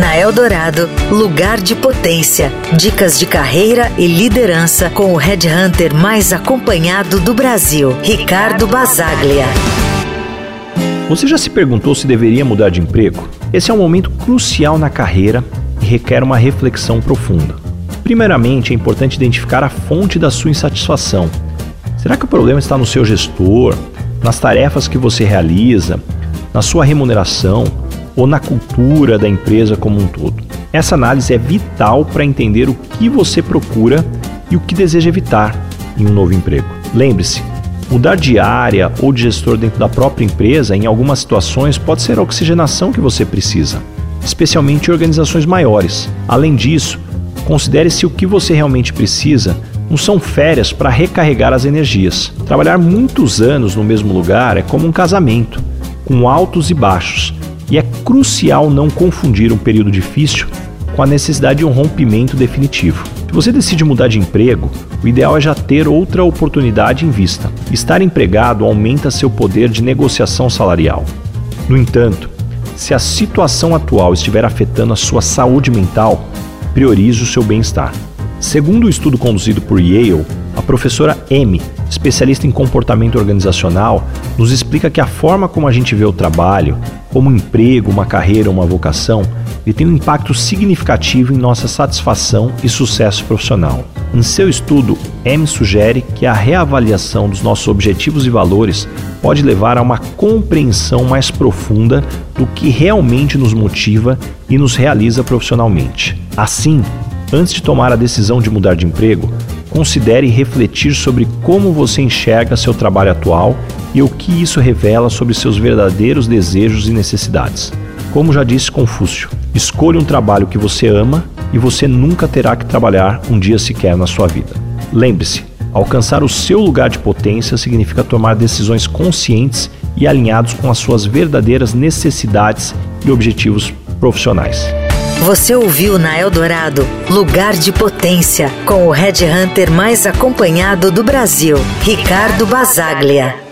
Na Eldorado, lugar de potência. Dicas de carreira e liderança com o headhunter mais acompanhado do Brasil, Ricardo Basaglia. Você já se perguntou se deveria mudar de emprego? Esse é um momento crucial na carreira e requer uma reflexão profunda. Primeiramente, é importante identificar a fonte da sua insatisfação. Será que o problema está no seu gestor, nas tarefas que você realiza, na sua remuneração ou na cultura da empresa como um todo. Essa análise é vital para entender o que você procura e o que deseja evitar em um novo emprego. Lembre-se, mudar de área ou de gestor dentro da própria empresa, em algumas situações, pode ser a oxigenação que você precisa, especialmente em organizações maiores. Além disso, considere se o que você realmente precisa não são férias para recarregar as energias. Trabalhar muitos anos no mesmo lugar é como um casamento, com altos e baixos e é crucial não confundir um período difícil com a necessidade de um rompimento definitivo. Se você decide mudar de emprego, o ideal é já ter outra oportunidade em vista. Estar empregado aumenta seu poder de negociação salarial. No entanto, se a situação atual estiver afetando a sua saúde mental, priorize o seu bem-estar. Segundo o um estudo conduzido por Yale, professora M, especialista em comportamento organizacional, nos explica que a forma como a gente vê o trabalho, como um emprego, uma carreira, uma vocação, ele tem um impacto significativo em nossa satisfação e sucesso profissional. Em seu estudo, M sugere que a reavaliação dos nossos objetivos e valores pode levar a uma compreensão mais profunda do que realmente nos motiva e nos realiza profissionalmente. Assim, antes de tomar a decisão de mudar de emprego, considere refletir sobre como você enxerga seu trabalho atual e o que isso revela sobre seus verdadeiros desejos e necessidades. Como já disse Confúcio, escolha um trabalho que você ama e você nunca terá que trabalhar um dia sequer na sua vida. Lembre-se, alcançar o seu lugar de potência significa tomar decisões conscientes e alinhados com as suas verdadeiras necessidades e objetivos profissionais. Você ouviu na Eldorado Lugar de Potência com o Red Hunter mais acompanhado do Brasil, Ricardo Basaglia.